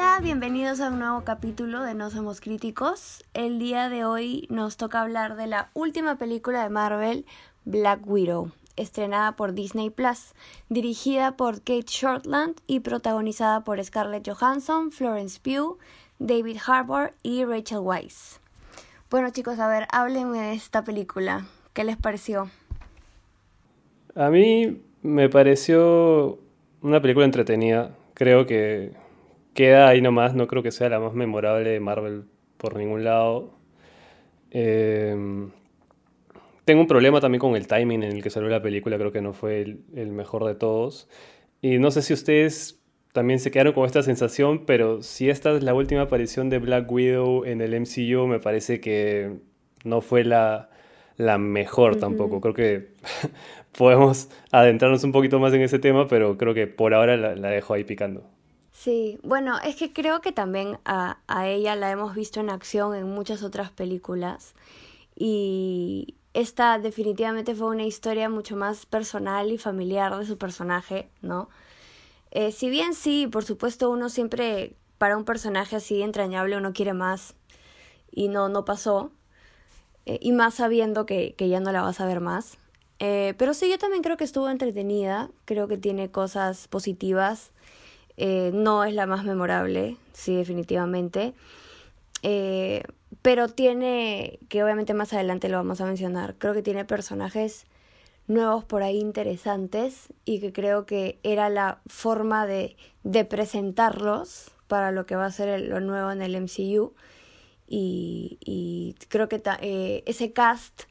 Hola, bienvenidos a un nuevo capítulo de No Somos Críticos. El día de hoy nos toca hablar de la última película de Marvel, Black Widow, estrenada por Disney Plus, dirigida por Kate Shortland y protagonizada por Scarlett Johansson, Florence Pugh, David Harbour y Rachel Weisz. Bueno chicos, a ver, háblenme de esta película. ¿Qué les pareció? A mí me pareció una película entretenida. Creo que queda ahí nomás. No creo que sea la más memorable de Marvel por ningún lado. Em, tengo un problema también con el timing en el que salió la película. Creo que no fue el, el mejor de todos. Y no sé si ustedes también se quedaron con esta sensación, pero si esta es la última aparición de Black Widow en el MCU, me parece que no fue la, la mejor tampoco. Creo que podemos adentrarnos un poquito más en ese tema, pero creo que por ahora la, dejo ahí picando. Sí, bueno, es que creo que también a, a, ella la hemos visto en acción en muchas otras películas y esta definitivamente fue una historia mucho más personal y familiar de su personaje, ¿no? Eh, si bien sí, por supuesto, uno siempre para un personaje así entrañable uno quiere más y no, no pasó. Eh, y más sabiendo que, que, ya no la vas a ver más. Eh, pero sí, yo también creo que estuvo entretenida, creo que tiene cosas positivas. No es la más memorable, sí, definitivamente. pero tiene, que obviamente más adelante lo vamos a mencionar, creo que tiene personajes nuevos por ahí interesantes y que creo que era la forma de, de presentarlos para lo que va a ser lo nuevo en el MCU. Y, y creo que eh, ese cast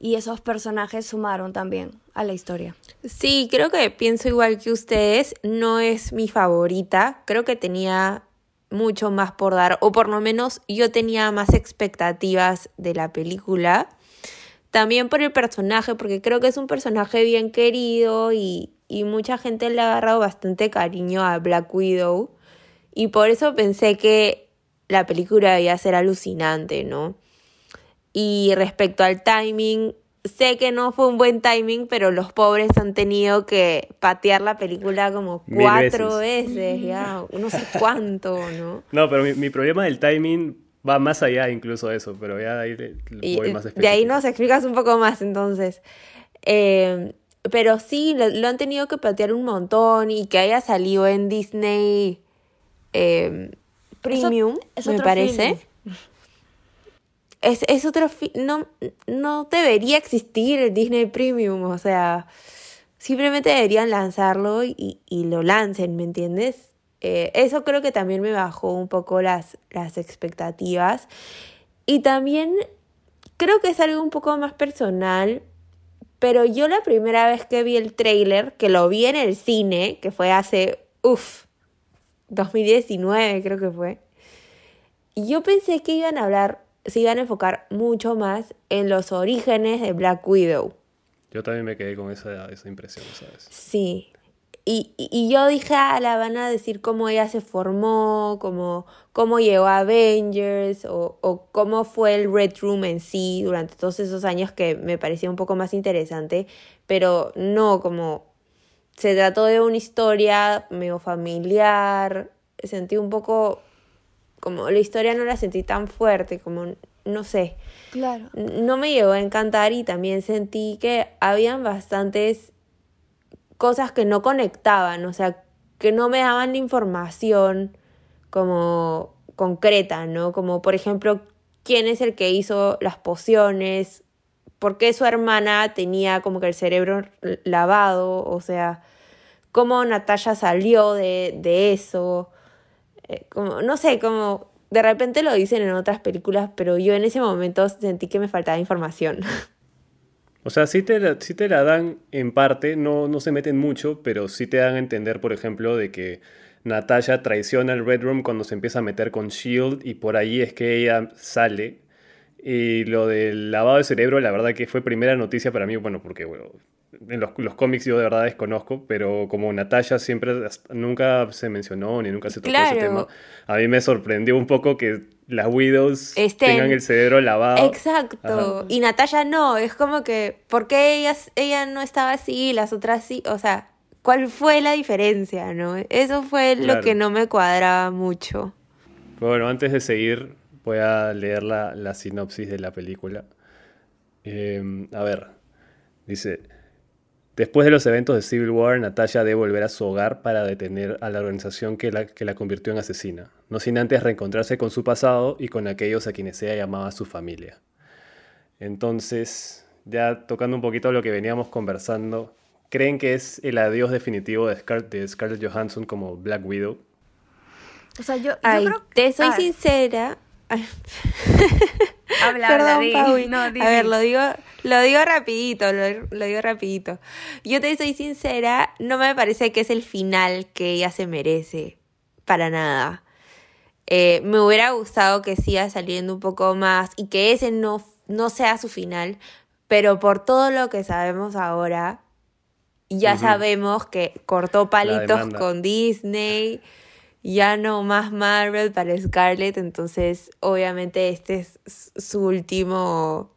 y esos personajes sumaron también a la historia. Sí, creo que pienso igual que ustedes. No es mi favorita. Creo que tenía mucho más por dar, o por lo menos yo tenía más expectativas de la película. También por el personaje, porque creo que es un personaje bien querido y, y mucha gente le ha agarrado bastante cariño a Black Widow. Y por eso pensé que la película iba a ser alucinante, ¿no? Y respecto al timing, sé que no fue un buen timing, pero los pobres han tenido que patear la película como cuatro veces. ya, no sé cuánto, ¿no? No, pero mi, mi problema del timing Va más allá incluso de eso, pero ya de ahí voy más De ahí nos explicas un poco más entonces. Eh, pero sí, lo, han tenido que patear un montón y que haya salido en Disney eh, Premium, me parece. Es, es, otro no, no debería existir el Disney Premium, o sea, simplemente deberían lanzarlo y, y lo lancen, ¿me entiendes? Eh, eso creo que también me bajó un poco las, las expectativas. Y también creo que es algo un poco más personal, pero yo la primera vez que vi el trailer, que lo vi en el cine, que fue hace, uff, 2019 creo que fue, yo pensé que iban a hablar, se iban a enfocar mucho más en los orígenes de Black Widow. Yo también me quedé con esa, esa impresión, ¿sabes? Sí, y, y, yo dije, ah, la van a decir cómo ella se formó, cómo, cómo llegó a Avengers o, o, cómo fue el Red Room en sí durante todos esos años que me parecía un poco más interesante, pero no, como se trató de una historia medio familiar, sentí un poco, como la historia no la sentí tan fuerte, como no sé. Claro. No me llegó a encantar y también sentí que habían bastantes cosas que no conectaban, o sea, que no me daban la información como concreta, ¿no? Como por ejemplo, quién es el que hizo las pociones, por qué su hermana tenía como que el cerebro lavado, o sea, cómo Natalia salió de, de eso, eh, como, no sé, como de repente lo dicen en otras películas, pero yo en ese momento sentí que me faltaba información. O sea, sí te, la, te la dan en parte, no, no se meten mucho, pero sí te dan a entender, por ejemplo, de que Natasha traiciona el Red Room cuando se empieza a meter con Shield y por ahí es que ella sale. Y lo del lavado de cerebro, la verdad que fue primera noticia para mí, bueno, porque bueno, en los, los, cómics yo de verdad desconozco, pero como Natasha siempre nunca se mencionó ni nunca se tocó ese tema, a mí me sorprendió un poco que las Widows tengan el cerebro lavado. Exacto. Y Natasha no, es como que, ¿por qué ella, ella no estaba así y las otras sí? O sea, cuál fue la diferencia, ¿no? Eso fue lo que no me cuadraba mucho. Bueno, antes de seguir, voy a leer la, sinopsis de la película. Em, a ver, dice, después de los eventos de Civil War, Natasha debe volver a su hogar para detener a la organización que la, que la convirtió en asesina, no sin antes reencontrarse con su pasado y con aquellos a quienes ella llamaba su familia. Entonces, ya tocando un poquito lo que veníamos conversando, ¿creen que es el adiós definitivo de, Scarlett Johansson como Black Widow? O sea, yo, Te soy sincera. habla, Perdón, A ver, lo digo, lo digo rapidito, lo, digo rapidito. Yo te soy sincera, no me parece que es el final que ella se merece. Para nada. Eh, me hubiera gustado que siga saliendo un poco más y que ese no, no sea su final, pero por todo lo que sabemos ahora, ya sabemos que cortó palitos con Disney, ya no más Marvel para Scarlett, entonces obviamente este es su último,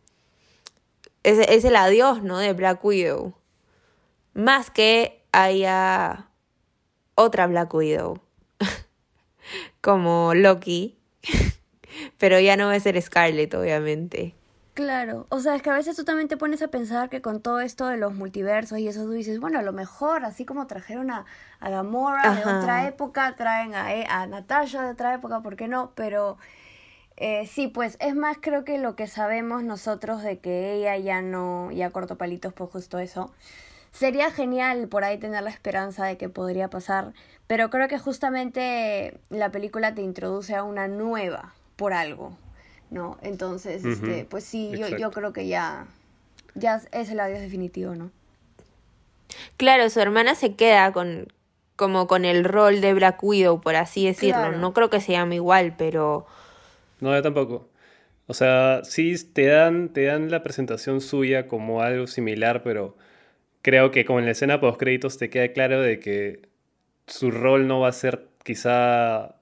es, es el adiós, ¿no? De Black Widow. Más que haya otra Black Widow, como Loki, pero ya no va a ser Scarlett, obviamente. Claro, o sea, es que a veces tú también te pones a pensar que con todo esto de los multiversos y eso tú dices, bueno, a lo mejor, así como trajeron a, a Gamora de otra época, traen a, e, a Natasha de otra época, ¿por qué no? Pero eh, sí, pues es más creo que lo que sabemos nosotros de que ella ya no, ya cortó palitos por justo eso. Sería genial por ahí tener la esperanza de que podría pasar, pero creo que justamente la película te introduce a una nueva por algo. ¿No? Entonces, este, pues sí, yo, yo creo que ya, ya es el adiós definitivo, ¿no? Claro, su hermana se queda con como con el rol de Black Widow, por así decirlo. No creo que se llame igual, pero... No, yo tampoco. O sea, sí te dan, te dan la presentación suya como algo similar, pero creo que como en la escena post créditos te queda claro de que su rol no va a ser quizá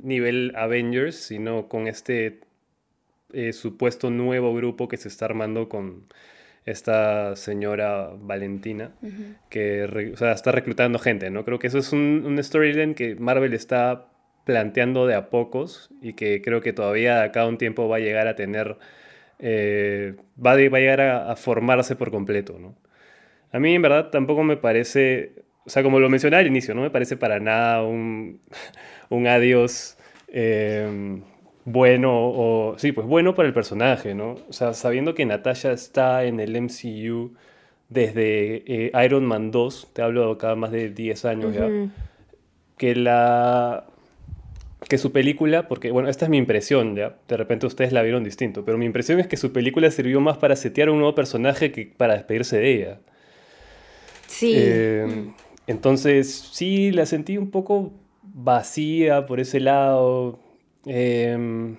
nivel Avengers, sino con este eh, supuesto nuevo grupo que se está armando con esta señora Valentina, que está reclutando gente, ¿no? Creo que eso es un, un storyline que Marvel está planteando de a pocos y que creo que todavía de acá a un tiempo va a llegar a tener, eh, va, a, va, a llegar a, formarse por completo, ¿no? A mí en verdad tampoco me parece, o sea, como lo mencioné al inicio, no me parece para nada un, un adiós eh, bueno o sí, pues bueno para el personaje, ¿no? O sea, sabiendo que Natasha está en el MCU desde eh, Iron Man 2, te hablo cada más de 10 años ya, que la que su película, porque bueno, esta es mi impresión, ya, de repente ustedes la vieron distinto, pero mi impresión es que su película sirvió más para setear un nuevo personaje que para despedirse de ella. Sí. Eh, entonces, sí, la sentí un poco vacía por ese lado Em,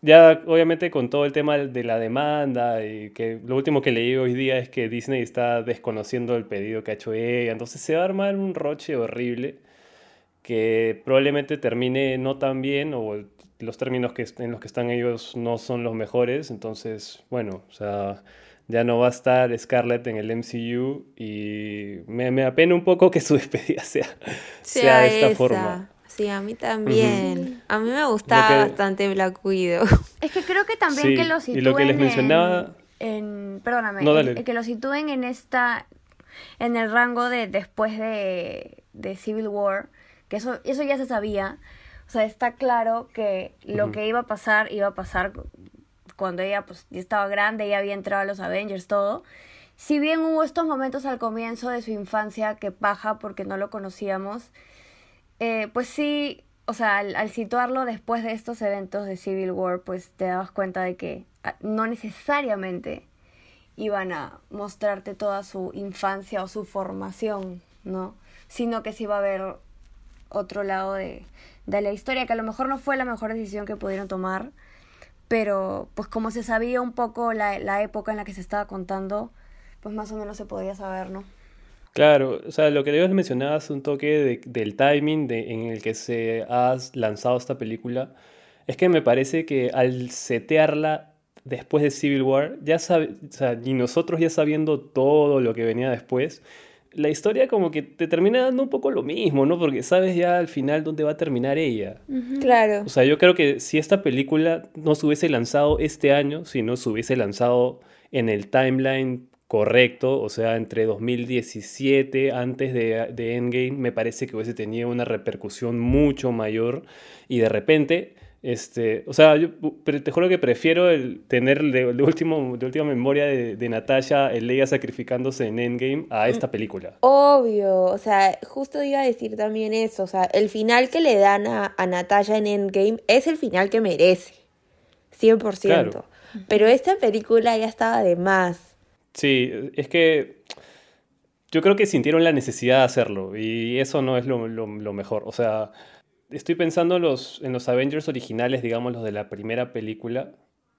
ya obviamente con todo el tema de la demanda y que lo último que leí hoy día es que Disney está desconociendo el pedido que ha hecho ella, entonces se va a armar un roche horrible que probablemente termine no tan bien o los términos que, en los que están ellos no son los mejores, entonces bueno, o sea, ya no va a estar Scarlett en el MCU y me, me apena un poco que su despedida sea, sea, de esta forma. Sí, a mí también. A mí me gustaba bastante Black Widow. Es que creo que también que lo sitúen y lo que les mencionaba... en, perdóname, que lo sitúen en esta en el rango de después de, de Civil War, que eso eso ya se sabía. O sea, está claro que lo que iba a pasar iba a pasar cuando ella pues ya estaba grande, ya había entrado a los Avengers todo. Si bien hubo estos momentos al comienzo de su infancia que baja porque no lo conocíamos, eh, pues sí, o sea, al, situarlo después de estos eventos de Civil War, pues te dabas cuenta de que ah, no necesariamente iban a mostrarte toda su infancia o su formación, ¿no? Sino que sí iba a haber otro lado de, de la historia, que a lo mejor no fue la mejor decisión que pudieron tomar, pero pues como se sabía un poco la, la época en la que se estaba contando, pues más o menos se podía saber, ¿no? Claro, o sea, lo que debes mencionar es un toque del timing de, en el que se ha lanzado esta película. Es que me parece que al setearla después de Civil War, ya sabe, o sea, y nosotros ya sabiendo todo lo que venía después, la historia como que te termina dando un poco lo mismo, ¿no? Porque sabes ya al final dónde va a terminar ella. Claro. O sea, yo creo que si esta película no se hubiese lanzado este año, si no se hubiese lanzado en el timeline correcto, o sea, entre 2017, antes de, de Endgame, me parece que hubiese tenido una repercusión mucho mayor y de repente este, o sea, yo te juro que prefiero el tener de, último, de última memoria de, de Natasha, el Leia sacrificándose en Endgame a esta película. Obvio, o sea, justo iba a decir también eso, o sea, el final que le dan a, a Natasha en Endgame es el final que merece, 100%. Pero esta película ya estaba de más. Sí, es que yo creo que sintieron la necesidad de hacerlo y eso no es lo, mejor, o sea estoy pensando los, en los Avengers originales, digamos, los de la primera película.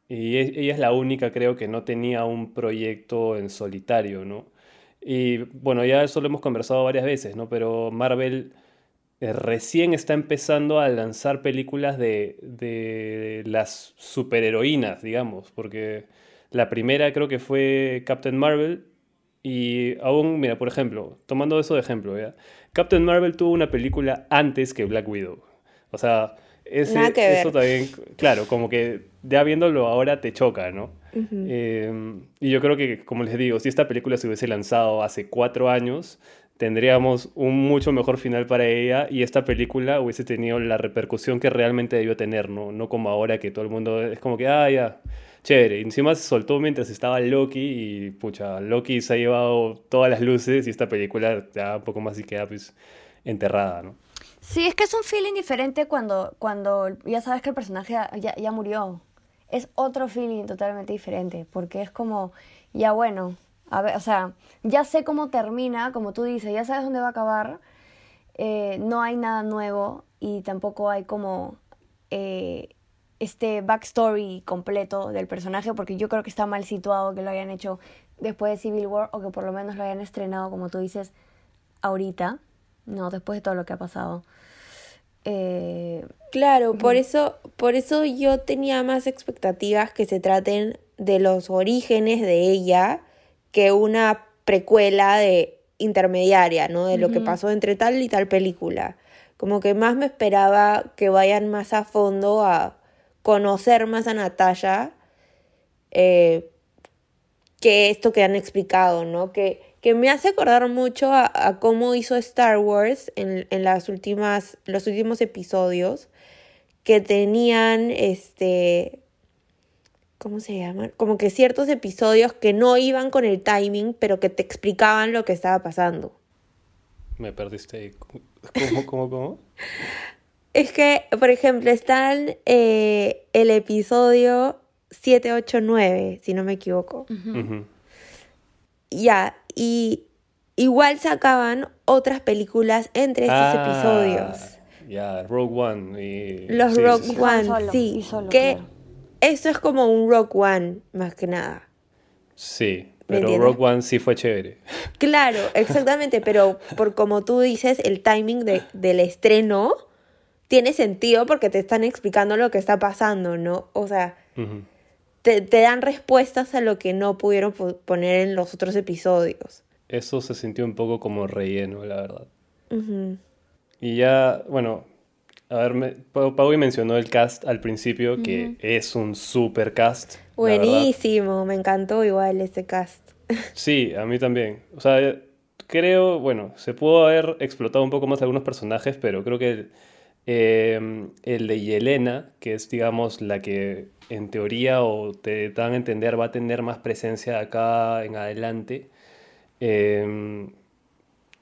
Y ella es la única, creo, que no tenía un proyecto en solitario, ¿no? Y bueno, ya eso lo hemos conversado varias veces, ¿no? Pero Marvel eh, recién está empezando a lanzar películas de, de las superheroínas, digamos, porque la primera creo que fue Captain Marvel y aún, mira, por ejemplo, tomando eso de ejemplo, ¿ya? Captain Marvel tuvo una película antes que Black Widow. O sea, ese, eso también, claro, como que ya viéndolo ahora te choca, ¿no? Em, y yo creo que, como les digo, si esta película se hubiese lanzado hace cuatro años, tendríamos un mucho mejor final para ella y esta película hubiese tenido la repercusión que realmente debió tener, ¿no? No como ahora que todo el mundo es como que, ah, ya, chévere. Encima se soltó mientras estaba Loki y, pucha, Loki se ha llevado todas las luces y esta película ya un poco más y queda pues enterrada, ¿no? Sí, es que es un feeling diferente cuando, cuando ya sabes que el personaje ya, ya murió. Es otro feeling totalmente diferente, porque es como, ya bueno, a ver, o sea, ya sé cómo termina, como tú dices, ya sabes dónde va a acabar, eh, no hay nada nuevo y tampoco hay como eh, este backstory completo del personaje, porque yo creo que está mal situado que lo hayan hecho después de Civil War o que por lo menos lo hayan estrenado, como tú dices, ahorita, no después de todo lo que ha pasado. Eh, claro, por eso, por eso yo tenía más expectativas que se traten de los orígenes de ella que una precuela de intermediaria, ¿no? De lo que pasó entre tal y tal película. Como que más me esperaba que vayan más a fondo a conocer más a Natalia eh, que esto que han explicado, ¿no? Que, que me hace acordar mucho a, cómo hizo Star Wars en, en, las últimas, los últimos episodios, que tenían, este, ¿cómo se llaman? Como que ciertos episodios que no iban con el timing, pero que te explicaban lo que estaba pasando. Me perdiste. ¿Cómo, cómo, cómo? Es que, por ejemplo, están eh, el episodio 7, 8, 9, si no me equivoco. Ya, y igual sacaban otras películas entre esos ah, episodios. Ya, Rogue One. Y... Los Rogue One, sí. que eso es como un Rogue One, más que nada. Sí, pero Rogue One sí fue chévere. Claro, exactamente, pero por como tú dices, el timing de, del estreno tiene sentido porque te están explicando lo que está pasando, ¿no? O sea, te, dan respuestas a lo que no pudieron poner en los otros episodios. Eso se sintió un poco como relleno, la verdad. Y ya, bueno, a ver, Pau mencionó el cast al principio, que es un super cast. Buenísimo, me encantó igual ese cast. Sí, a mí también. O sea, creo, bueno, se pudo haber explotado un poco más algunos personajes, pero creo que Em, el de Yelena, que es, digamos, la que en teoría o te dan a entender va a tener más presencia acá en adelante. Em,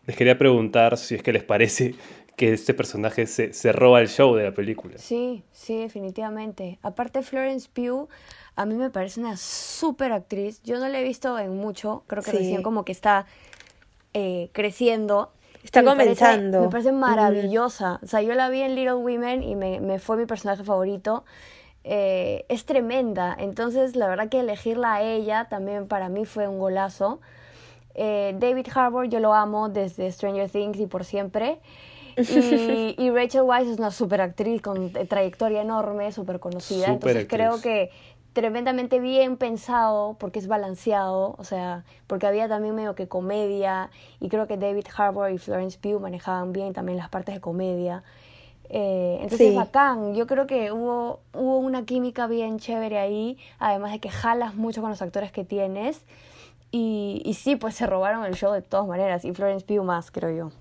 les quería preguntar si es que les parece que este personaje se, se, roba el show de la película. Sí, sí, definitivamente. Aparte, Florence Pugh, a mí me parece una súper actriz. Yo no la he visto en mucho, creo que recién como que está eh, creciendo Está comenzando. me parece maravillosa. O sea, yo la vi en Little Women y me, me fue mi personaje favorito. Eh, es tremenda. Entonces, la verdad que elegirla a ella también para mí fue un golazo. Eh, David Harbour yo lo amo desde Stranger Things y por siempre. Y, y Rachel Weisz es una super actriz con trayectoria enorme, súper conocida. Entonces creo que tremendamente bien pensado porque es balanceado, o sea, porque había también medio que comedia y creo que David Harbour y Florence Pugh manejaban bien también las partes de comedia. Eh, entonces es bacán, yo creo que hubo, hubo una química bien chévere ahí, además de que jalas mucho con los actores que tienes. Y, y sí, pues se robaron el show de todas maneras, y Florence Pugh más, creo yo.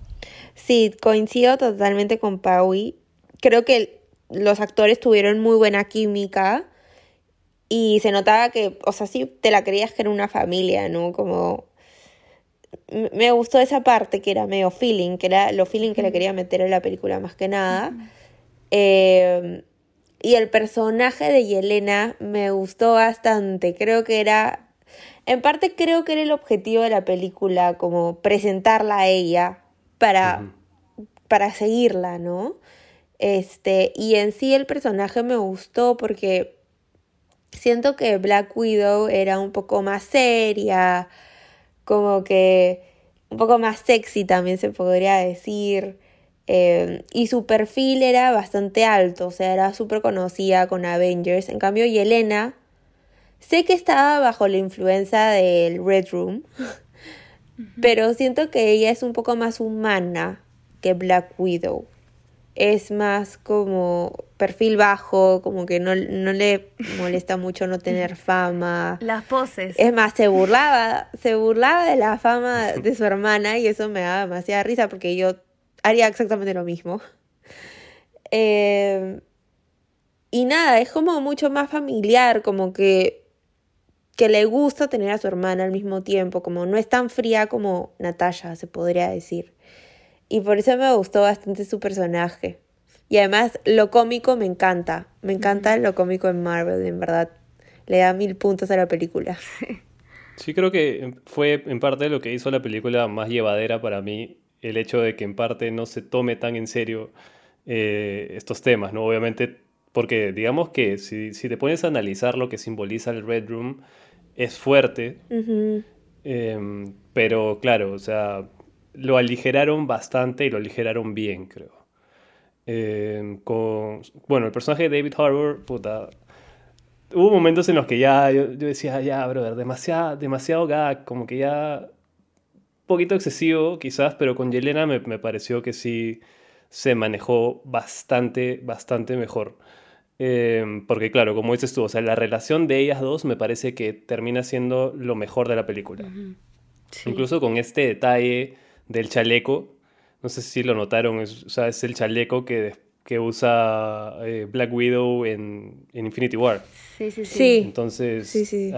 Sí, coincido totalmente con Paui. Creo que los actores tuvieron muy buena química y se notaba que, o sea, sí te la creías que era una familia, ¿no? Como me gustó esa parte que era medio feeling, que era lo feeling que le quería meter en la película más que nada. Em, y el personaje de Yelena me gustó bastante. Creo que era, en parte creo que era el objetivo de la película, como presentarla a ella para, para seguirla, ¿no? Este, y en sí el personaje me gustó porque siento que Black Widow era un poco más seria, como que un poco más sexy también se podría decir. Eh, y su perfil era bastante alto, o sea, era súper conocida con Avengers. En cambio, Yelena, sé que estaba bajo la influencia del Red Room, pero siento que ella es un poco más humana que Black Widow es más como perfil bajo, como que no, le molesta mucho no tener fama. Las poses. Es más, se burlaba, se burlaba de la fama de su hermana y eso me daba demasiada risa porque yo haría exactamente lo mismo. Em, y nada, es como mucho más familiar, como que, que le gusta tener a su hermana al mismo tiempo, como no es tan fría como Natalia, se podría decir. Y por eso me gustó bastante su personaje. Y además lo cómico me encanta. Me encanta lo cómico en Marvel, en verdad. Le da mil puntos a la película. Sí, creo que fue en parte lo que hizo la película más llevadera para mí, el hecho de que en parte no se tome tan en serio eh, estos temas, ¿no? Obviamente, porque digamos que si, si, te pones a analizar lo que simboliza el Red Room, es fuerte, em, pero claro, o sea, lo aligeraron bastante y lo aligeraron bien, creo. Em, con, bueno, el personaje de David Harbour, puta, hubo momentos en los que ya yo, decía, ya, brother, demasiado, demasiado gag, como que ya un poquito excesivo quizás, pero con Yelena me, me pareció que sí se manejó bastante, bastante mejor. Em, porque claro, como dices tú, o sea, la relación de ellas dos me parece que termina siendo lo mejor de la película. Incluso con este detalle del chaleco. No sé si lo notaron, es, o sea, es el chaleco que, que usa eh, Black Widow en, Infinity War. Sí, sí, sí. Entonces, sí, sí.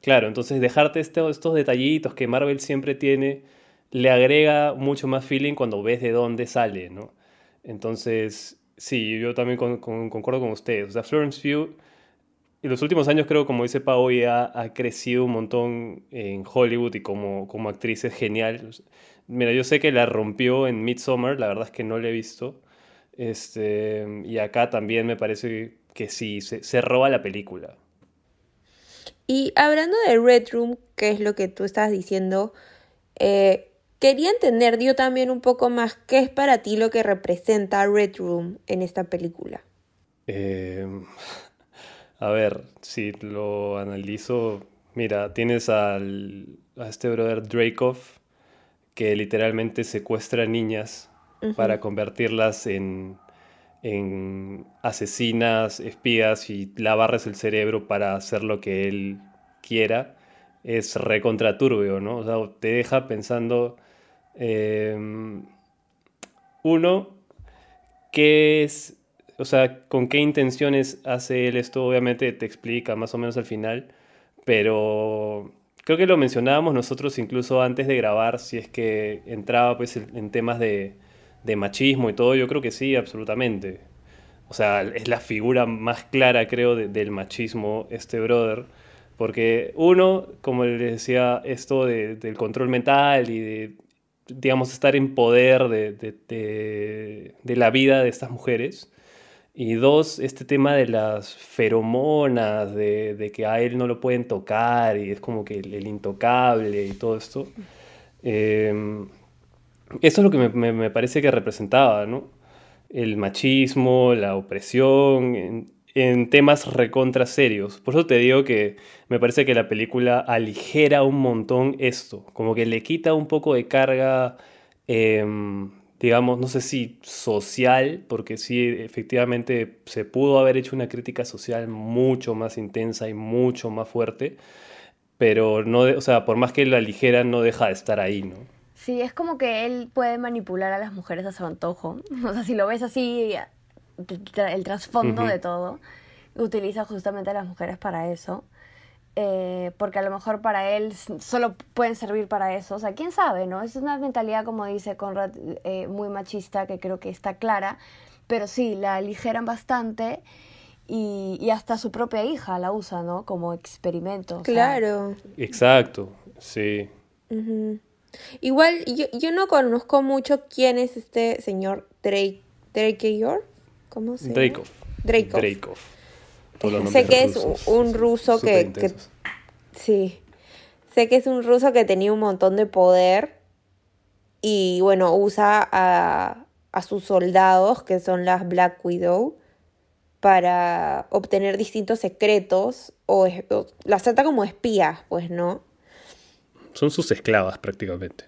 claro, entonces dejarte estos, estos detallitos que Marvel siempre tiene le agrega mucho más feeling cuando ves de dónde sale, ¿no? Entonces, sí, yo también concuerdo con ustedes. O sea, Florence Pugh en los últimos años creo, como dice Pau, ya ha crecido un montón en Hollywood y como, como actriz es genial. Mira, yo sé que la rompió en Midsommar, la verdad es que no la he visto. Este, y acá también me parece que sí, se, roba la película. Y hablando de Red Room, que es lo que tú estás diciendo, eh, quería entender yo también un poco más qué es para ti lo que representa Red Room en esta película. Eh, a ver, si lo analizo, mira, tienes al, a este brother Dracov que literalmente secuestra niñas para convertirlas en, en asesinas, espías y lavarles el cerebro para hacer lo que él quiera, es recontraturbio, ¿no? O sea, te deja pensando, em, uno, ¿qué es o sea, con qué intenciones hace él esto, obviamente te explica más o menos al final, pero creo que lo mencionábamos nosotros incluso antes de grabar, si es que entraba pues en temas de, machismo y todo, yo creo que sí, absolutamente. O sea, es la figura más clara, creo, del machismo este brother. Porque uno, como le decía, esto del control mental y de, digamos, estar en poder de, de la vida de estas mujeres, y dos, este tema de las feromonas, de, que a él no lo pueden tocar y es como que el, intocable y todo esto. Em, eso es lo que me, parece que representaba, ¿no? El machismo, la opresión. en temas recontra serios. Por eso te digo que me parece que la película aligera un montón esto, como que le quita un poco de carga, em, digamos, no sé si social, porque sí, efectivamente se pudo haber hecho una crítica social mucho más intensa y mucho más fuerte, pero no, o sea, por más que la aligera, no deja de estar ahí, ¿no? Sí, es como que él puede manipular a las mujeres a su antojo. O sea, si lo ves así, el trasfondo de todo, utiliza justamente a las mujeres para eso. Eh, porque a lo mejor para él solo pueden servir para eso. O sea, quién sabe, ¿no? Es una mentalidad, como dice Conrad, eh, muy machista que creo que está clara. Pero sí, la aligeran bastante y, y hasta su propia hija la usa, ¿no? Como experimento. Claro. Exacto, sí. Igual, yo, yo no conozco mucho quién es este señor Drake, Drake. ¿Cómo se llama? Drake Sé que es un ruso que, que, Sí. Sé que es un ruso que tenía un montón de poder. Y bueno, usa a, a sus soldados, que son las Black Widow, para obtener distintos secretos. O, o las trata como espías, pues, ¿no? Son sus esclavas prácticamente.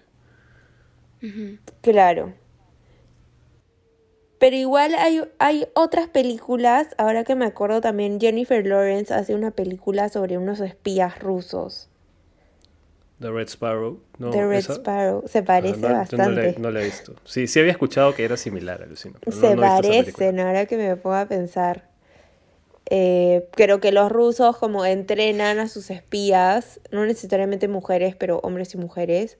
Claro. Pero igual hay, hay otras películas, ahora que me acuerdo también, Jennifer Lawrence hace una película sobre unos espías rusos. The Red Sparrow. No, The Red Sparrow. Se parece bastante. No la, he visto. Sí, sí había escuchado que era similar, alucino. Se parecen, ahora que me pongo a pensar. Eh, creo que los rusos como entrenan a sus espías, no necesariamente mujeres, pero hombres y mujeres,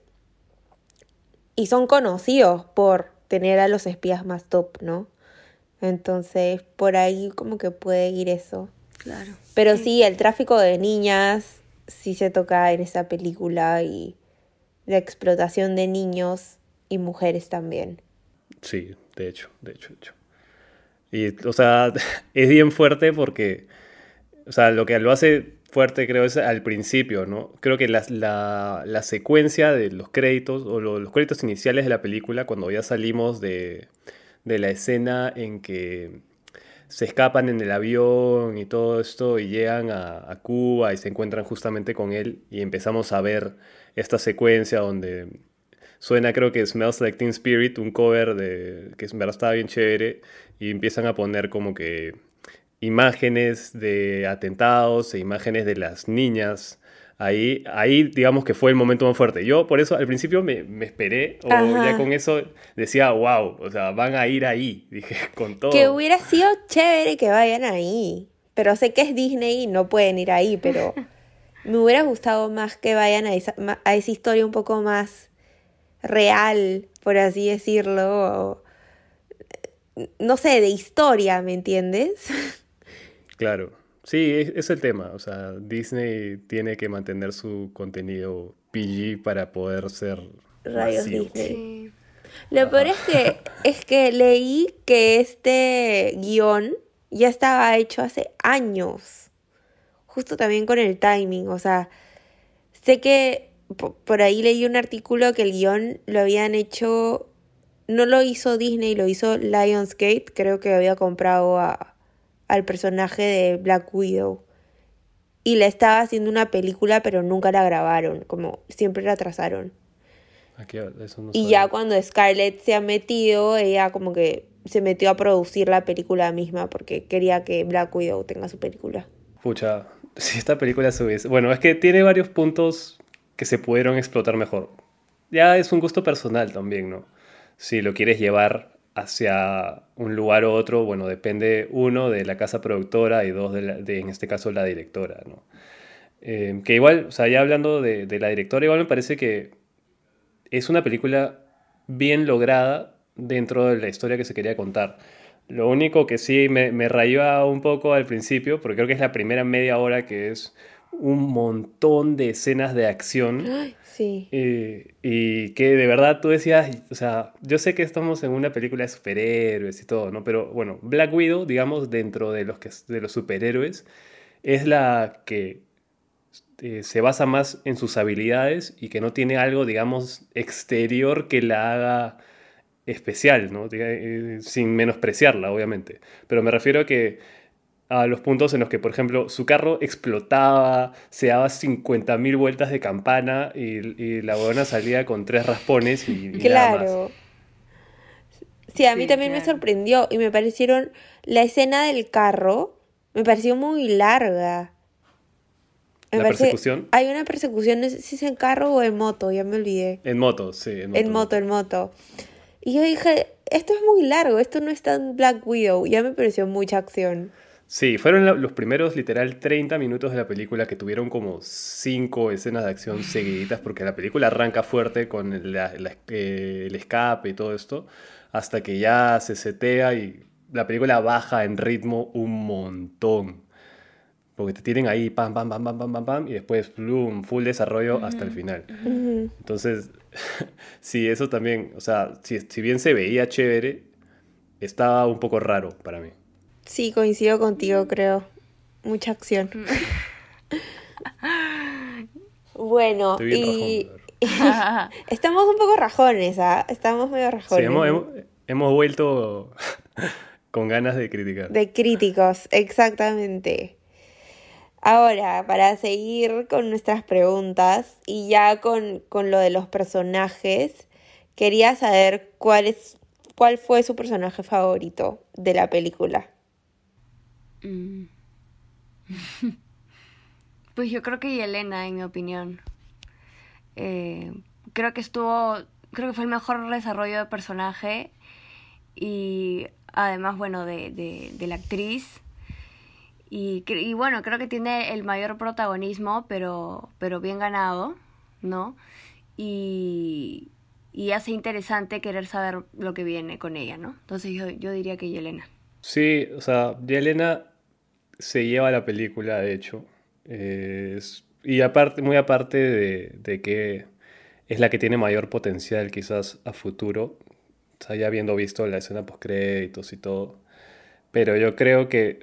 y son conocidos por tener a los espías más top, ¿no? Entonces, por ahí como que puede ir eso. Claro. Pero sí, el tráfico de niñas sí se toca en esa película y la explotación de niños y mujeres también. Sí, de hecho, de hecho, de hecho. Y, o sea, es bien fuerte porque, o sea, lo que lo hace fuerte creo es al principio, ¿no? Creo que la, la, secuencia de los créditos o los créditos iniciales de la película, cuando ya salimos de, de la escena en que se escapan en el avión y todo esto y llegan a, a, Cuba y se encuentran justamente con él y empezamos a ver esta secuencia donde suena creo que Smells Like Teen Spirit, un cover de que en verdad estaba bien chévere y empiezan a poner como que imágenes de atentados e imágenes de las niñas. Ahí, ahí digamos que fue el momento más fuerte. Yo por eso al principio me, me esperé, o ya con eso decía, wow, o sea, van a ir ahí, dije, con todo. Que hubiera sido chévere que vayan ahí, pero sé que es Disney y no pueden ir ahí, pero me hubiera gustado más que vayan a esa, a esa historia un poco más real, por así decirlo, no sé, de historia, ¿me entiendes? Claro, sí, es, el tema. O sea, Disney tiene que mantener su contenido PG para poder ser Rayos Disney. Lo peor es que, es que leí que este guion ya estaba hecho hace años. Justo también con el timing. O sea, sé que por ahí leí un artículo que el guion lo habían hecho no lo hizo Disney, lo hizo Lionsgate, creo que había comprado a, al personaje de Black Widow. Y le estaba haciendo una película, pero nunca la grabaron, como siempre la atrasaron. Y ya cuando Scarlett se ha metido, ella como que se metió a producir la película misma porque quería que Black Widow tenga su película. Pucha, si esta película se hubiese... Bueno, es que tiene varios puntos que se pudieron explotar mejor. Ya es un gusto personal también, ¿no? si lo quieres llevar hacia un lugar u otro, bueno, depende uno de la casa productora y dos de, en este caso la directora. Eh, que igual, o sea, ya hablando de, la directora, igual me parece que es una película bien lograda dentro de la historia que se quería contar. Lo único que sí me, me rayó un poco al principio, porque creo que es la primera media hora que es un montón de escenas de acción. Sí. Y, que de verdad tú decías, o sea, yo sé que estamos en una película de superhéroes y todo, ¿no? Pero bueno, Black Widow, digamos, dentro de los, que, de los superhéroes, es la que eh, se basa más en sus habilidades y que no tiene algo, digamos, exterior que la haga especial, ¿no? Eh, sin menospreciarla, obviamente. Pero me refiero a que a los puntos en los que, por ejemplo, su carro explotaba, se daba 50.000 vueltas de campana y, la buena salía con tres raspones y, claro. Sí, a mí también me sorprendió y me parecieron la escena del carro me pareció muy larga. ¿La persecución? Hay una persecución, no sé si es en carro o en moto, ya me olvidé. En moto, sí. En moto, en moto. En moto. Y yo dije, esto es muy largo, esto no es tan Black Widow. Ya me pareció mucha acción. Sí, fueron los primeros literal 30 minutos de la película que tuvieron como 5 escenas de acción seguiditas porque la película arranca fuerte con el, eh, el escape y todo esto hasta que ya se setea y la película baja en ritmo un montón. Porque te tienen ahí pam, pam, pam, pam, pam, pam, pam, y después plum, full desarrollo hasta el final. Entonces, sí, eso también, o sea, si, si bien se veía chévere, estaba un poco raro para mí. Sí, coincido contigo, creo. Mucha acción. bueno, y estamos un poco rajones, ¿ah? Estamos medio rajones. Sí, hemos vuelto con ganas de criticar. De críticos, exactamente. Ahora, para seguir con nuestras preguntas y ya con, lo de los personajes, quería saber cuál, es, cuál fue su personaje favorito de la película. Mm. Pues yo creo que Yelena, en mi opinión. Eh, creo que estuvo, creo que fue el mejor desarrollo de personaje y además, bueno, de, de, la actriz. Y, y, bueno, creo que tiene el mayor protagonismo, pero, pero bien ganado, ¿no? Y, y hace interesante querer saber lo que viene con ella, ¿no? Entonces yo, yo diría que Yelena. Sí, o sea, Yelena se lleva la película, de hecho. y aparte, muy aparte de, de que es la que tiene mayor potencial quizás a futuro, ya habiendo visto la escena post créditos y todo. Pero yo creo que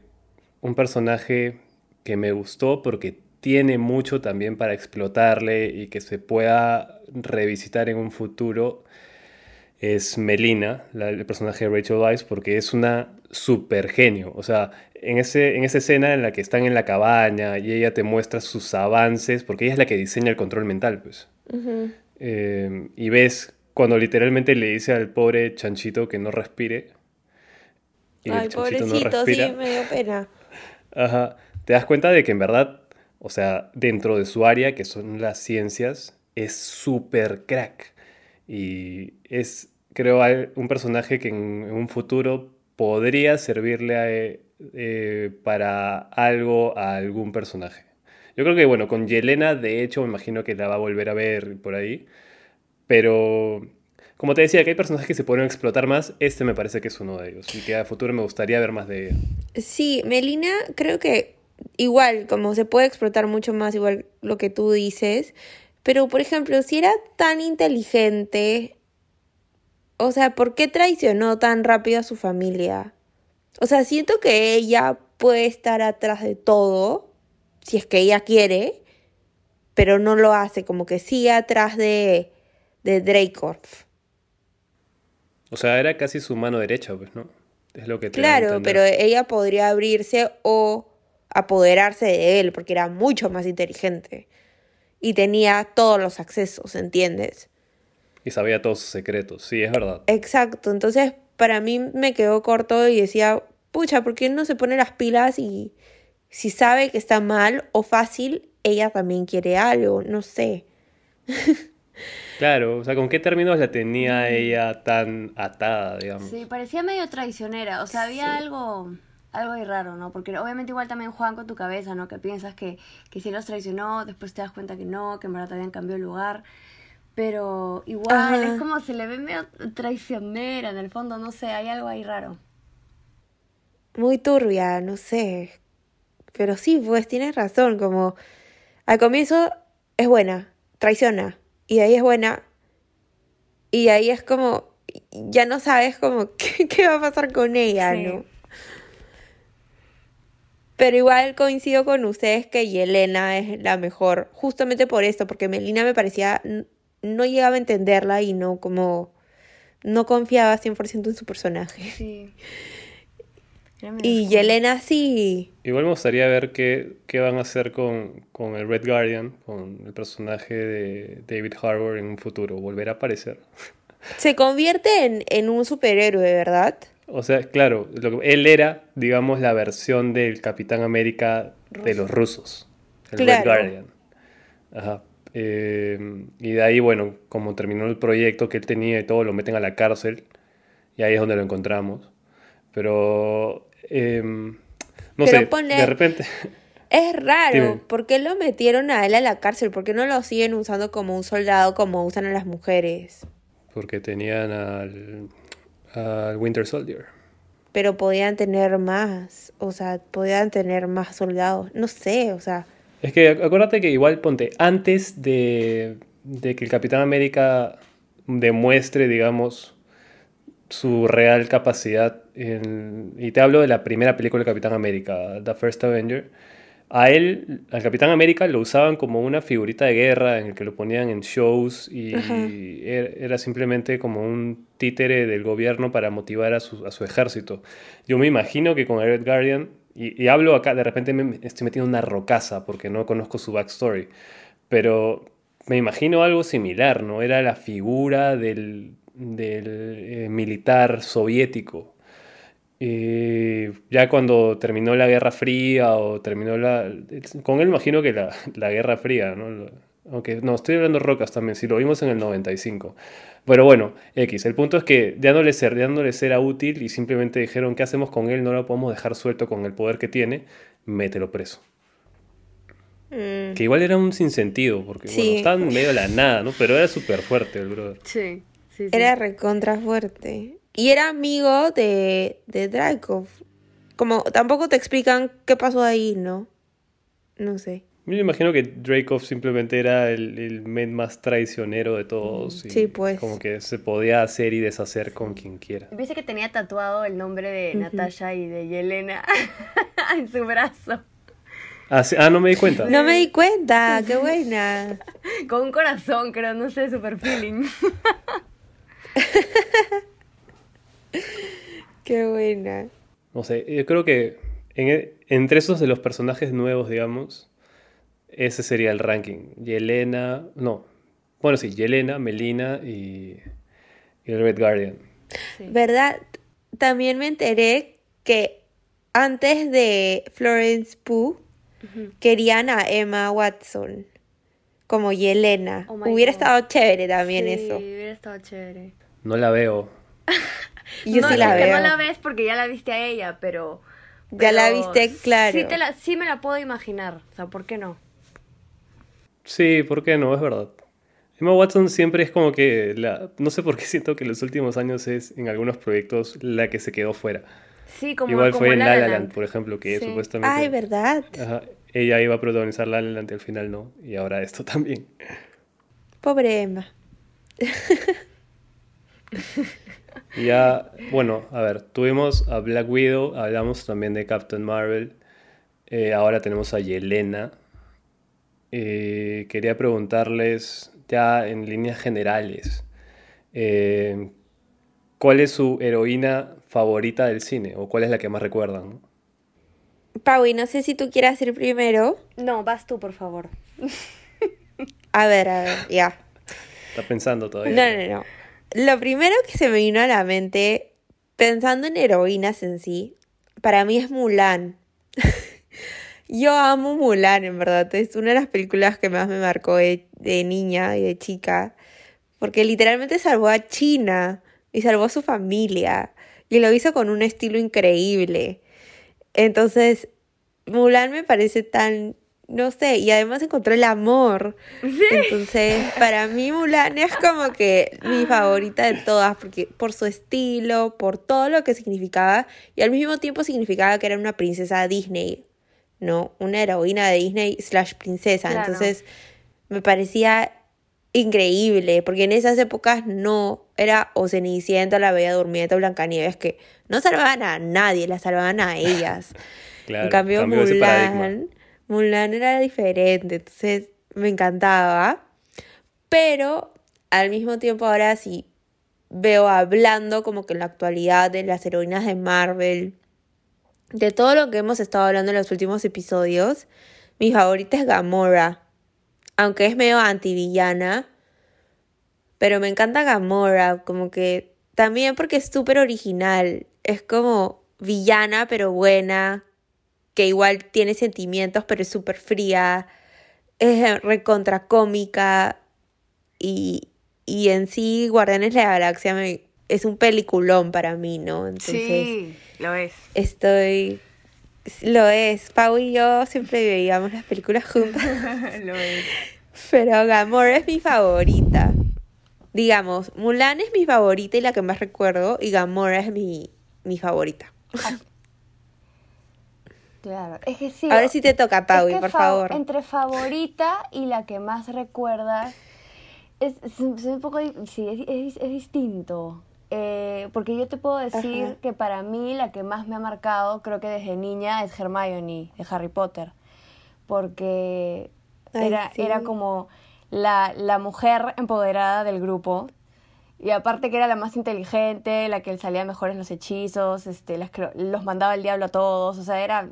un personaje que me gustó porque tiene mucho también para explotarle y que se pueda revisitar en un futuro es Melina, el personaje de Rachel Weisz, porque es una super genio. O sea, en, ese, en esa escena en la que están en la cabaña y ella te muestra sus avances, porque ella es la que diseña el control mental, pues. Eh, y ves cuando literalmente le dice al pobre chanchito que no respire. Ay, pobrecito, sí, me dio pena. Ajá. Te das cuenta de que en verdad, o sea, dentro de su área, que son las ciencias, es súper crack. Y es, creo, un personaje que en, un futuro podría servirle eh, para algo a algún personaje. Yo creo que, bueno, con Yelena, de hecho, me imagino que la va a volver a ver por ahí. Pero, como te decía, que hay personajes que se pueden explotar más. Este me parece que es uno de ellos. Y que a futuro me gustaría ver más de ella. Sí, Melina creo que igual, como se puede explotar mucho más, igual lo que tú dices. Pero, por ejemplo, si era tan inteligente, o sea, ¿por qué traicionó tan rápido a su familia? O sea, siento que ella puede estar atrás de todo, si es que ella quiere, pero no lo hace, como que sigue atrás de de. O sea, era casi su mano derecha, pues, ¿no? Es lo que Claro, pero ella podría abrirse o apoderarse de él, porque era mucho más inteligente. Y tenía todos los accesos, ¿entiendes? Y sabía todos sus secretos, sí, es verdad. Exacto, entonces para mí me quedó corto y decía, pucha, ¿por qué no se pone las pilas y si sabe que está mal o fácil, ella también quiere algo? No sé. Claro, o sea, ¿con qué términos la tenía ella tan atada, digamos? Sí, parecía medio traicionera, o sea, había algo algo ahí raro, ¿no? Porque obviamente igual también juegan con tu cabeza, ¿no? Que piensas que, que sí los traicionó, después te das cuenta que no, que en verdad habían cambiado el lugar. Pero igual, es como se le ve medio traicionera en el fondo, no sé, hay algo ahí raro. Muy turbia, no sé. Pero sí, pues tienes razón, como al comienzo es buena, traiciona, y ahí es buena. Y ahí es como, ya no sabes como qué, va a pasar con ella, ¿no? Pero igual coincido con ustedes que Yelena es la mejor, justamente por esto, porque Melina me parecía, no llegaba a entenderla y no como, no confiaba 100% en su personaje. Sí. Y Yelena sí. Igual me gustaría ver qué, qué van a hacer con, con el Red Guardian, con el personaje de David Harbour en un futuro. ¿Volverá a aparecer? Se convierte en, en un superhéroe, ¿verdad? O sea, claro, lo que- él era, digamos, la versión del Capitán América de los rusos. El Red Claro. Guardian. Ajá. Eh, y de ahí, bueno, como terminó el proyecto que él tenía y todo, lo meten a la cárcel. Y ahí es donde lo encontramos. Pero, eh, no Pero sé, ponle- de repente... Es raro. ¿Por qué lo metieron a él a la cárcel? ¿Por qué no lo siguen usando como un soldado como usan a las mujeres? Porque tenían al, al Winter Soldier. Pero podían tener más. O sea, podían tener más soldados. No sé, o sea. Es que ac- acuérdate que igual ponte, antes de, de que el Capitán América demuestre, digamos, su real capacidad, en- y te hablo de la primera película de Capitán América, The First Avenger, a él, al Capitán América, lo usaban como una figurita de guerra en el que lo ponían en shows y Ajá. er- era simplemente como un títere del gobierno para motivar a su, ejército. Yo me imagino que con el Red Guardian, y, hablo acá, de repente me estoy metiendo una rocaza porque no conozco su backstory, pero me imagino algo similar, ¿no? Era la figura del, eh, militar soviético. Y ya cuando terminó la Guerra Fría o terminó la... Con él imagino que la Guerra Fría, ¿no? Aunque no, estoy hablando de Rocas también, si lo vimos en el 95. Pero bueno, X, el punto es que ya no, les, ya no les era útil y simplemente dijeron, ¿qué hacemos con él? No lo podemos dejar suelto con el poder que tiene, mételo preso. mm, Que igual era un sinsentido, porque bueno, Sí. estaba en medio de la nada, ¿no? Pero era súper fuerte el brother. Sí, sí, sí. Era recontra fuerte. Y era amigo de, de Dracov. Como tampoco te explican qué pasó ahí, ¿no? No sé. Yo me imagino que Dracov simplemente era el, el men más traicionero de todos. y Sí, pues. Como que se podía hacer y deshacer con quien quiera. Viste que tenía tatuado el nombre de Natasha y de Yelena en su brazo. Ah, sí- ah, no me di cuenta. No me di cuenta, qué buena. Con un corazón, creo, no sé, super feeling. Qué buena. No sé, yo creo que en e- entre esos de los personajes nuevos, digamos, ese sería el ranking. Yelena, no. Bueno, sí, Yelena, Melina y, y el Red Guardian. Sí. ¿Verdad? También me enteré que antes de Florence Pugh querían a Emma Watson como Yelena. Oh Hubiera God. estado chévere también Sí, eso. hubiera estado chévere. No la veo. Yo no, sí la es que veo. no la ves porque ya la viste a ella, pero... Ya la pero viste, claro. Sí, te la, sí me la puedo imaginar, o sea, ¿por qué no? Sí, ¿por qué no? Es verdad. Emma Watson siempre es como que la... No sé por qué siento que en los últimos años es en algunos proyectos la que se quedó fuera. Sí, como, Igual como fue en La La La La Land. Por ejemplo, que Sí. supuestamente... Ay, ¿verdad? Ajá, ella iba a protagonizar La La Land y al final no. Y ahora esto también. Pobre Emma. Ya, bueno, a ver, tuvimos a Black Widow, hablamos también de Captain Marvel. eh, ahora tenemos a Yelena. Eh, quería preguntarles ya en líneas generales, eh, ¿cuál es su heroína favorita del cine? ¿O cuál es la que más recuerdan? no? Pau, y no sé si tú quieras ir primero. No, vas tú, por favor. A ver, a ver, ya. Está pensando todavía. No, no, no. Lo primero que se me vino a la mente, pensando en heroínas en sí, para mí es Mulan. Yo amo Mulan, en verdad. Es una de las películas que más me marcó de, de niña y de chica. Porque literalmente salvó a China y salvó a su familia. Y lo hizo con un estilo increíble. Entonces, Mulan me parece tan, no sé, y además encontró el amor. Entonces, para mí Mulan es como que mi favorita de todas, porque por su estilo, por todo lo que significaba, y al mismo tiempo significaba que era una princesa Disney, ¿no? Una heroína de Disney slash princesa. Claro. Entonces, me parecía increíble, porque en esas épocas no era o Cenicienta, la Bella Durmiente, Blancanieves, que no salvaban a nadie, la salvaban a ellas. Claro, en cambio. Mulan, Mulan era diferente, entonces me encantaba. Pero al mismo tiempo ahora sí veo hablando como que en la actualidad de las heroínas de Marvel, de todo lo que hemos estado hablando en los últimos episodios, mi favorita es Gamora. Aunque es medio antivillana. Pero me encanta Gamora. Como que también porque es súper original. Es como villana pero buena. Que igual tiene sentimientos pero es súper fría. Es recontra cómica. Y, y en sí Guardianes de la Galaxia me, es un peliculón para mí, ¿no? Entonces, sí, lo es. Estoy... Lo es. Pau y yo siempre veíamos las películas juntas. lo es. Pero Gamora es mi favorita. Digamos, Mulan es mi favorita y la que más recuerdo, y Gamora es mi, mi favorita. Claro, es que sí. Ahora sí te toca, Pau, por favor. Entre favorita y la que más recuerdas, es, es, un poco. Sí, es, es distinto. Eh, porque yo te puedo decir que para mí la que más me ha marcado, creo que desde niña, es Hermione de Harry Potter. Porque era, era como la, la, mujer empoderada del grupo. Y aparte que era la más inteligente, la que salía mejor en los hechizos, este, las los mandaba el diablo a todos. O sea, era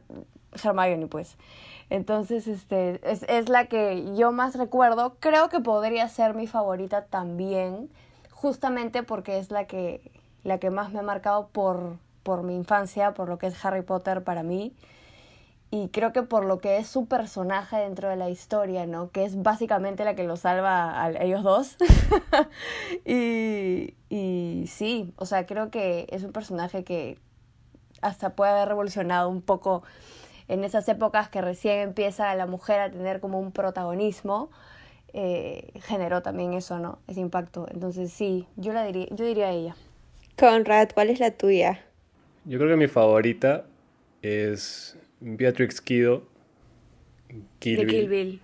Hermione, pues. Entonces, este, es, es la que yo más recuerdo. Creo que podría ser mi favorita también justamente porque es la que, la que más me ha marcado por, por mi infancia, por lo que es Harry Potter para mí. Y creo que por lo que es su personaje dentro de la historia, ¿no? Que es básicamente la que lo salva a ellos dos. y, y sí, o sea, creo que es un personaje que hasta puede haber revolucionado un poco en esas épocas que recién empieza la mujer a tener como un protagonismo eh, generó también eso, ¿no? Ese impacto. Entonces sí, yo la diría, yo diría ella. Conrad, ¿cuál es la tuya? Yo creo que mi favorita es Beatrix Kido. Kill de Kill Bill.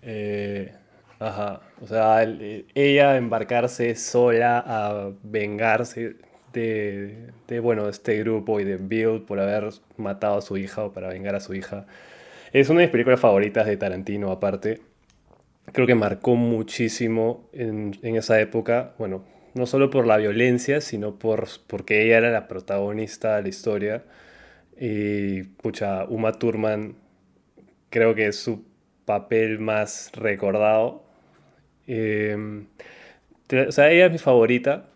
Eh, ajá. O sea, ella embarcarse sola a vengarse de, de, bueno, de este grupo y de Bill por haber matado a su hija o para vengar a su hija. Es una de mis películas favoritas de Tarantino, aparte creo que marcó muchísimo en, en, esa época, bueno, no solo por la violencia, sino por, porque ella era la protagonista de la historia. Y, pucha, Uma Thurman creo que es su papel más recordado. Em, o sea, ella es mi favorita,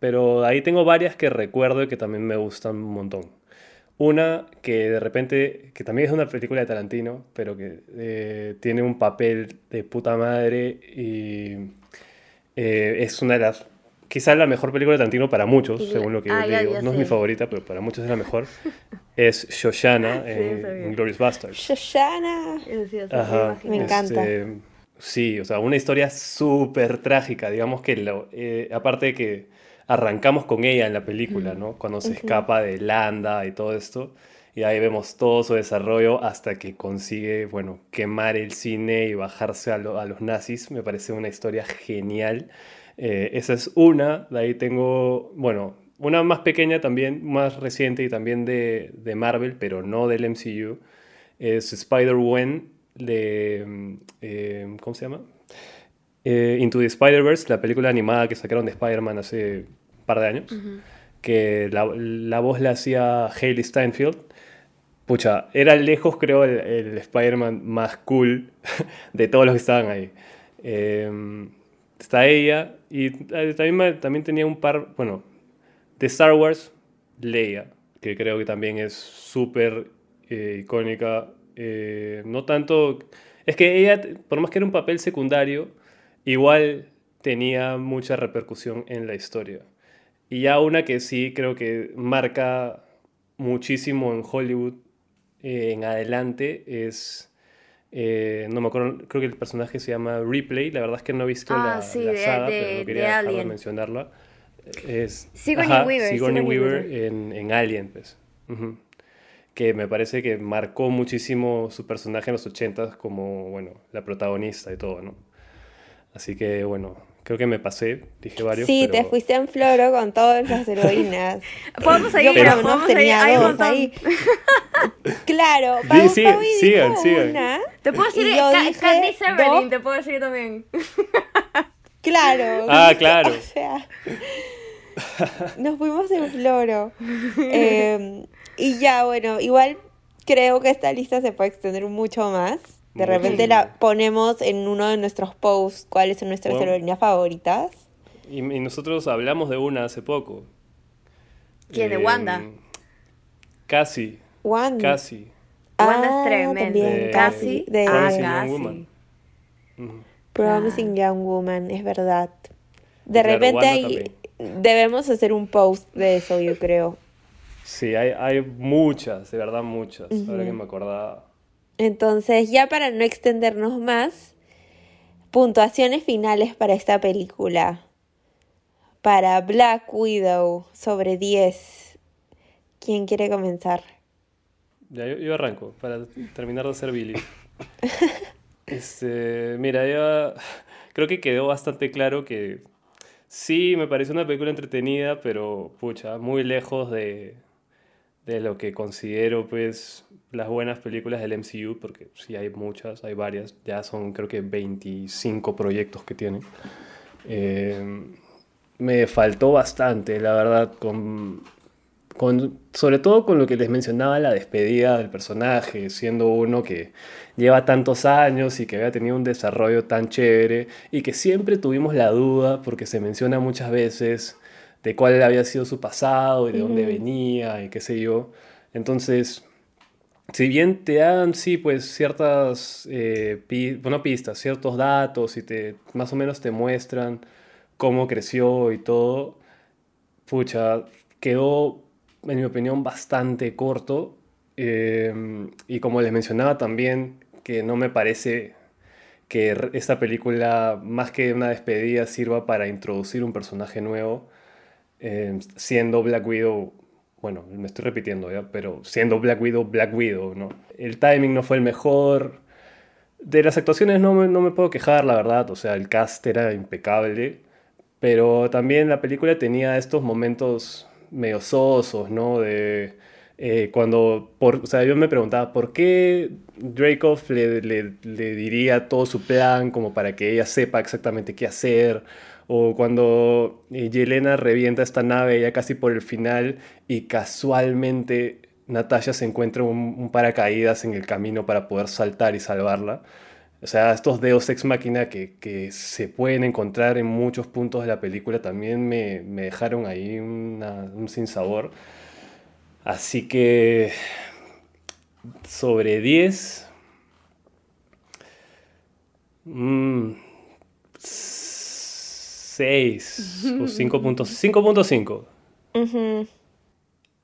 pero ahí tengo varias que recuerdo y que también me gustan un montón. Una que de repente, que también es una película de Tarantino, pero que eh, tiene un papel de puta madre y eh, es una de las, quizás la mejor película de Tarantino para muchos, según lo que ah, digo. no es mi favorita, pero para muchos es la mejor. es Shoshana en, Glorious Bastards. Shoshana. Me encanta. Este, sí, o sea, una historia súper trágica, digamos que lo, eh, aparte de que arrancamos con ella en la película, ¿no? Cuando se escapa de Landa y todo esto. Y ahí vemos todo su desarrollo hasta que consigue, bueno, quemar el cine y bajarse a, los nazis. Me parece una historia genial. Eh, esa es una. De ahí tengo, bueno, una más pequeña también, más reciente y también de, de Marvel, pero no del MCU. Es Spider-Gwen de... Mm, eh, ¿Cómo se llama? Eh, Into the Spider-Verse, la película animada que sacaron de Spider-Man hace un par de años, que la, la, voz la hacía Hayley Steinfeld. Pucha, era lejos, creo, el, Spider-Man más cool de todos los que estaban ahí. Em, está ella, y eh, también, también tenía un par, bueno, de Star Wars, Leia, que creo que también es súper eh, icónica. no tanto. Es que ella, por más que era un papel secundario, igual tenía mucha repercusión en la historia. Y ya una que sí creo que marca muchísimo en Hollywood eh, en adelante es... Eh, no me acuerdo, creo que el personaje se llama Ripley. La verdad es que no he visto ah, la, sí, saga, pero no quería de mencionarla. Es Sigourney Weaver, Sigourney Weaver, En, en, Alien, pues. Que me parece que marcó muchísimo su personaje en los 80 como, bueno, la protagonista y todo, ¿no? Así que bueno, creo que me pasé, dije varios. Sí, te fuiste en floro con todas las heroínas. podemos seguir, pero no tenía dos ahí. claro, sí, sí, sigan, sigan. Te puedo decir Candy Severin, te puedo decir también. claro. Ah, claro. O sea, nos fuimos en floro. Eh, Y ya, bueno, igual creo que esta lista se puede extender mucho más. De repente la ponemos en uno de nuestros posts cuáles son nuestras Bueno. aerolíneas favoritas. Y, y nosotros hablamos de una hace poco. ¿Quién, de Eh, Wanda? Casi, Wanda. casi. Wanda Ah, es tremenda. también, Casi. De ah, Promising Young casi. Woman. Ujú. Promising Young Woman, es verdad. De Claro, repente debemos hacer un post de eso, yo creo. Sí, hay, hay muchas, de verdad muchas. Ahora que me acordaba. Entonces, ya para no extendernos más, puntuaciones finales para esta película. Para Black Widow, sobre 10. ¿Quién quiere comenzar? Ya, yo, yo arranco para terminar de hacer Billy. Este, mira, ya creo que quedó bastante claro que sí me pareció una película entretenida, pero pucha, muy lejos de, de lo que considero pues las buenas películas del MCU, porque sí hay muchas, hay varias, ya son creo que 25 proyectos que tienen. Eh, me faltó bastante, la verdad, con con, sobre todo con lo que les mencionaba la despedida del personaje, siendo uno que lleva tantos años y que había tenido un desarrollo tan chévere y que siempre tuvimos la duda, porque se menciona muchas veces, de cuál había sido su pasado y de dónde venía y qué sé yo. Entonces, si bien te dan, sí, pues ciertas, eh, pi- bueno, pistas, ciertos datos y te, más o menos te muestran cómo creció y todo, pucha, quedó, en mi opinión, bastante corto. eh, y como les mencionaba también, que no me parece que esta película, más que una despedida, sirva para introducir un personaje nuevo, eh, siendo Black Widow, bueno, me estoy repitiendo ya, pero siendo Black Widow, Black Widow, ¿no? El timing no fue el mejor. De las actuaciones no me, no me puedo quejar, la verdad, o sea, el cast era impecable, pero también la película tenía estos momentos medio sosos, ¿no? De eh, cuando, por, o sea, yo me preguntaba, ¿por qué Dreykov le, le- le diría todo su plan como para que ella sepa exactamente qué hacer? O cuando eh, Yelena revienta esta nave ya casi por el final y casualmente Natasha se encuentra un, paracaídas en el camino para poder saltar y salvarla. O sea, estos dedos ex máquina que, que se pueden encontrar en muchos puntos de la película también me, me dejaron ahí una- un sinsabor. Así que sobre 10, mm, 6 o 5.5. Ujú.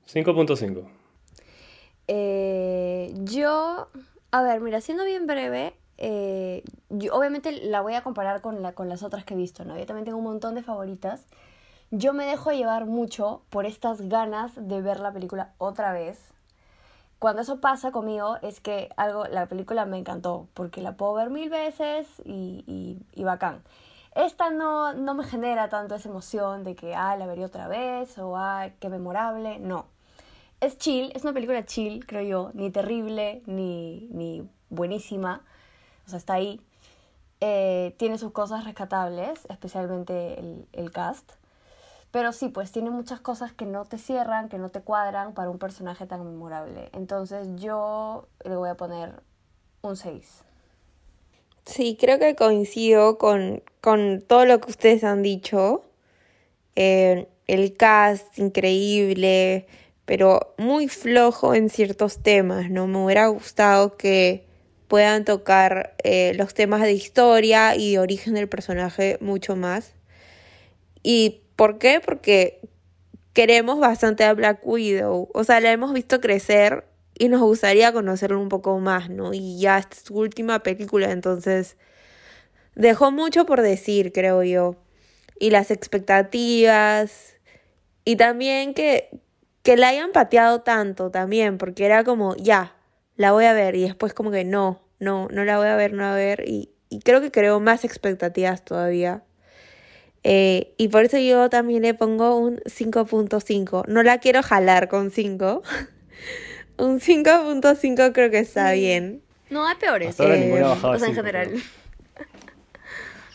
5.5. Eh, yo, a ver, mira, siendo bien breve, eh, yo obviamente la voy a comparar con, la, con las otras que he visto, ¿no? Yo también tengo un montón de favoritas. Yo me dejo llevar mucho por estas ganas de ver la película otra vez. Cuando eso pasa conmigo es que algo, la película me encantó, porque la puedo ver mil veces y, y, y bacán. Esta no, no me genera tanto esa emoción de que, ah, la vería otra vez o, ah, qué memorable. No es chill, es una película chill, creo yo, ni terrible, ni, ni buenísima, o sea, está ahí. Eh, tiene sus cosas rescatables, especialmente el, el cast, pero sí, pues tiene muchas cosas que no te cierran, que no te cuadran para un personaje tan memorable. Entonces yo le voy a poner un 6. Sí, creo que coincido con, con todo lo que ustedes han dicho. Eh, el cast increíble, pero muy flojo en ciertos temas, ¿no? Me hubiera gustado que puedan tocar eh, los temas de historia y origen del personaje mucho más. ¿Y por qué? Porque queremos bastante a Black Widow. O sea, la hemos visto crecer y nos gustaría conocerlo un poco más, ¿no? Y ya es su última película, entonces dejó mucho por decir, creo yo. Y las expectativas. Y también que, que la hayan pateado tanto también, porque era como, ya, la voy a ver. Y después como que no, no, no la voy a ver, no la a ver. Y, y creo que creó más expectativas todavía. Eh, y por eso yo también le pongo un 5.5. No la quiero jalar con 5. un 5.5 creo que está bien. No, hay peores. Hasta ahora Eh, ninguna bajaba o sea, en general. creo.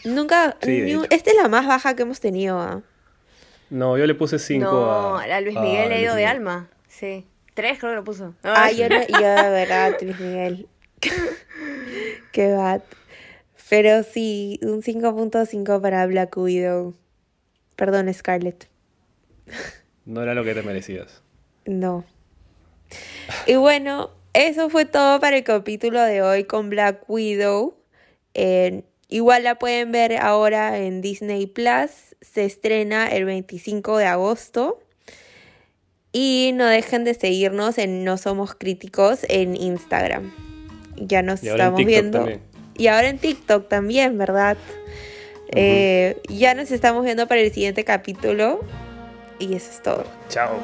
Nunca. Sí, ni esta es la más baja que hemos tenido. ¿ah? No, yo le puse 5 No, a, a Luis a Miguel le ha Luis ido de alma. Sí. Tres creo que lo puso. Ah, yo, no, yo de verdad, Luis Miguel. Qué bad. Pero sí, un 5.5 para Black Widow. Perdón, Scarlett. No era lo que te merecías. No. Y bueno, eso fue todo para el capítulo de hoy con Black Widow. Eh, igual la pueden ver ahora en Disney Plus. Se estrena el 25 de agosto. Y no dejen de seguirnos en No Somos Críticos en Instagram. Ya nos estamos viendo. también. Y ahora en TikTok también, ¿verdad? Eh, ya nos estamos viendo para el siguiente capítulo. Y eso es todo. Chao.